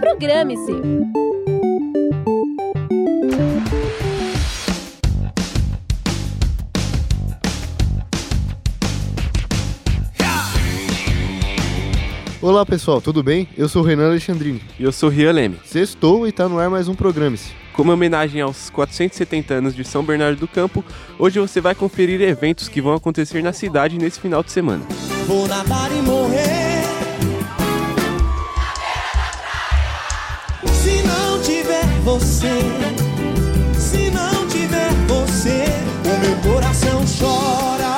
Programe-se. Olá pessoal, tudo bem? Eu sou o Renan Alexandrini. E eu sou Rian Leme. Sextou e tá no ar mais um Programe-se. Como homenagem aos 470 anos de São Bernardo do Campo, hoje você vai conferir eventos que vão acontecer na cidade nesse final de semana. Vou nadar e morrer. Você, se não tiver você, o meu coração chora.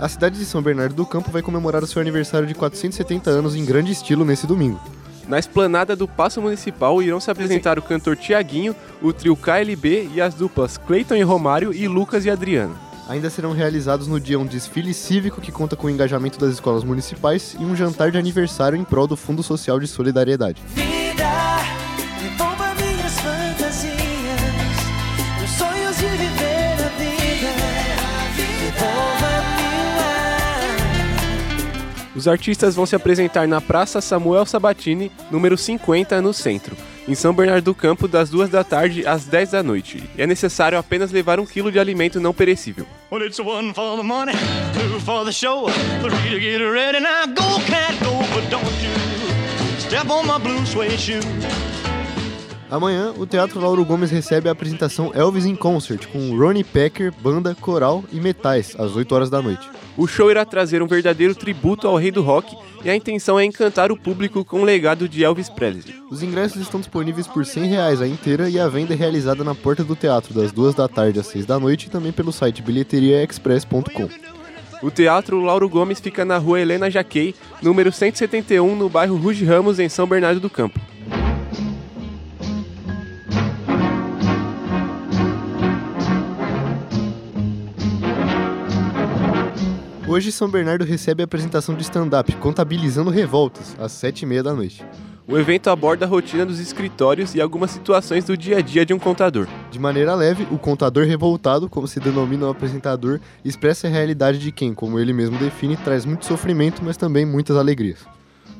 A cidade de São Bernardo do Campo vai comemorar o seu aniversário de 470 anos em grande estilo nesse domingo. Na esplanada do Paço Municipal irão se apresentar o cantor Tiaguinho, o trio KLB e as duplas Cleiton e Romário e Lucas e Adriano. Ainda serão realizados no dia um desfile cívico que conta com o engajamento das escolas municipais e um jantar de aniversário em prol do Fundo Social de Solidariedade. Os artistas vão se apresentar na Praça Samuel Sabatini, número 50, no centro, em São Bernardo do Campo, das 2 da tarde às 10 da noite. É necessário apenas levar um quilo de alimento não perecível. Step on my blue suede shoe. Amanhã, o Teatro Lauro Gomes recebe a apresentação Elvis in Concert com Ronnie Pecker, banda, coral e metais, às 8 horas da noite. O show irá trazer um verdadeiro tributo ao rei do rock e a intenção é encantar o público com o legado de Elvis Presley. Os ingressos estão disponíveis por 100 reais a inteira e a venda é realizada na porta do teatro das 2 da tarde às 6 da noite e também pelo site bilheteriaexpress.com. O Teatro Lauro Gomes fica na rua Helena Jaquei, número 171, no bairro Ruge Ramos, em São Bernardo do Campo. Hoje, São Bernardo recebe a apresentação de stand-up Contabilizando Revoltas, às 7h30 da noite. O evento aborda a rotina dos escritórios e algumas situações do dia a dia de um contador. De maneira leve, o contador revoltado, como se denomina o apresentador, expressa a realidade de quem, como ele mesmo define, traz muito sofrimento, mas também muitas alegrias.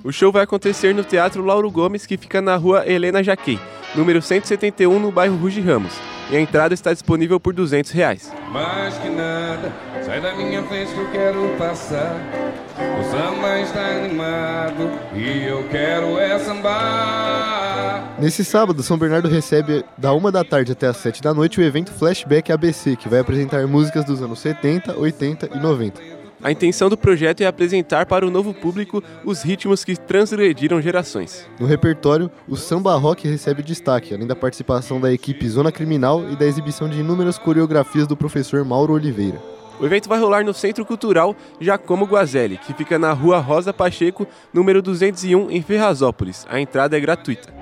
O show vai acontecer no Teatro Lauro Gomes, que fica na rua Helena Jaquei, número 171, no bairro Ruge Ramos. E a entrada está disponível por 200 reais. Mais que nada, sai da minha frente que eu quero passar. O samba está animado e eu quero é sambar. Nesse sábado, São Bernardo recebe, da 1 da tarde até as 7 da noite, o evento Flashback ABC, que vai apresentar músicas dos anos 70, 80 e 90. A intenção do projeto é apresentar para o novo público os ritmos que transgrediram gerações. No repertório, o samba rock recebe destaque, além da participação da equipe Zona Criminal e da exibição de inúmeras coreografias do professor Mauro Oliveira. O evento vai rolar no Centro Cultural Jacomo Guazelli, que fica na rua Rosa Pacheco, número 201, em Ferrazópolis. A entrada é gratuita.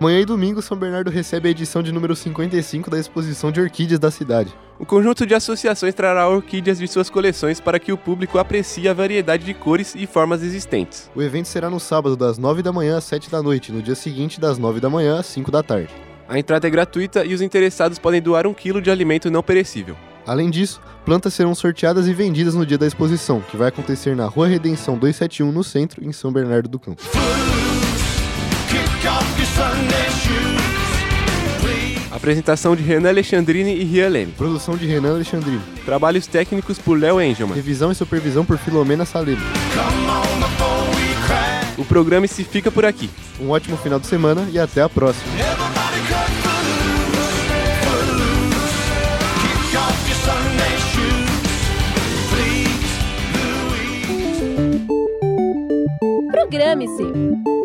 Amanhã e domingo, São Bernardo recebe a edição de número 55 da exposição de orquídeas da cidade. O conjunto de associações trará orquídeas de suas coleções para que o público aprecie a variedade de cores e formas existentes. O evento será no sábado, das 9 da manhã às 7 da noite, no dia seguinte, das 9 da manhã às 5 da tarde. A entrada é gratuita e os interessados podem doar um quilo de alimento não perecível. Além disso, plantas serão sorteadas e vendidas no dia da exposição, que vai acontecer na Rua Redenção 271, no centro, em São Bernardo do Campo. Apresentação de Renan Alexandrini e Rian Leme. Produção de Renan Alexandrino. Trabalhos técnicos por Léo Engelman. Revisão e supervisão por Filomena Salemo. Come on before we crash. O programa se fica por aqui. Um ótimo final de semana e até a próxima. Programe-se.